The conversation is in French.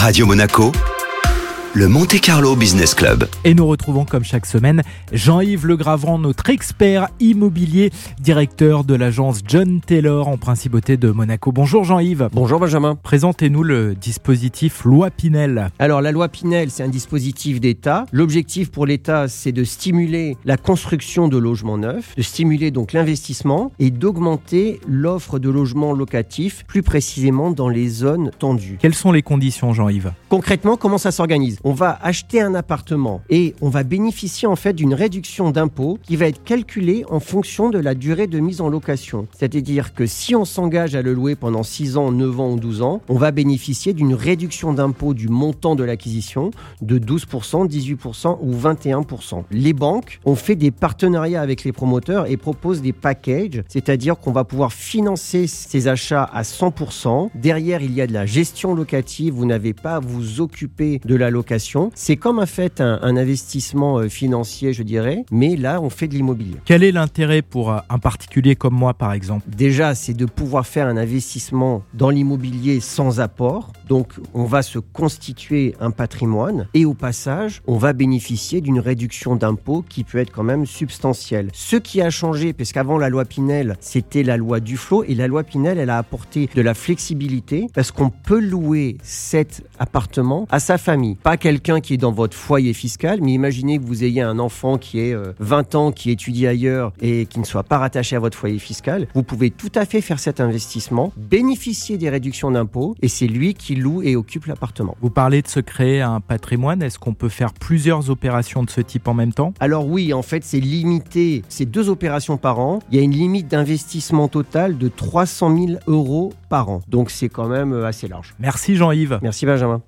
Radio Monaco, le Monte Carlo Business Club. Et nous retrouvons comme chaque semaine Jean-Yves Legravant, notre expert immobilier, directeur de l'agence John Taylor en principauté de Monaco. Bonjour Jean-Yves. Bonjour Benjamin. Présentez-nous le dispositif Loi Pinel. Alors la loi Pinel, c'est un dispositif d'État. L'objectif pour l'État, c'est de stimuler la construction de logements neufs, de stimuler donc l'investissement et d'augmenter l'offre de logements locatifs, plus précisément dans les zones tendues. Quelles sont les conditions Jean-Yves? Concrètement, comment ça s'organise? On va acheter un appartement et on va bénéficier en fait d'une réduction d'impôt qui va être calculée en fonction de la durée de mise en location. C'est-à-dire que si on s'engage à le louer pendant 6 ans, 9 ans ou 12 ans, on va bénéficier d'une réduction d'impôt du montant de l'acquisition de 12%, 18% ou 21%. Les banques ont fait des partenariats avec les promoteurs et proposent des packages, c'est-à-dire qu'on va pouvoir financer ces achats à 100%. Derrière, il y a de la gestion locative, vous n'avez pas à vous occuper de la location. C'est comme en fait un, un investissement euh, financier, je dirais, mais là, on fait de l'immobilier. Quel est l'intérêt pour euh, un particulier comme moi par exemple? Déjà, c'est de pouvoir faire un investissement dans l'immobilier sans apport. Donc, on va se constituer un patrimoine et au passage, on va bénéficier d'une réduction d'impôt qui peut être quand même substantielle. Ce qui a changé, parce qu'avant la loi Pinel, c'était la loi Duflot et la loi Pinel, elle a apporté de la flexibilité parce qu'on peut louer cet appartement à sa famille. Pas quelqu'un qui est dans votre foyer fiscal, mais imaginez que vous ayez un enfant qui est euh, 20 ans, qui étudie ailleurs et qui ne soit pas rattaché à votre foyer fiscal. Vous pouvez tout à fait faire cet investissement, bénéficier des réductions d'impôts et c'est lui qui loue et occupe l'appartement. Vous parlez de se créer un patrimoine. Est-ce qu'on peut faire plusieurs opérations de ce type en même temps? Alors oui, en fait, c'est limité. C'est deux opérations par an. Il y a une limite d'investissement total de 300 000 euros par an. Donc c'est quand même euh, assez large. Merci Jean-Yves. Merci Benjamin.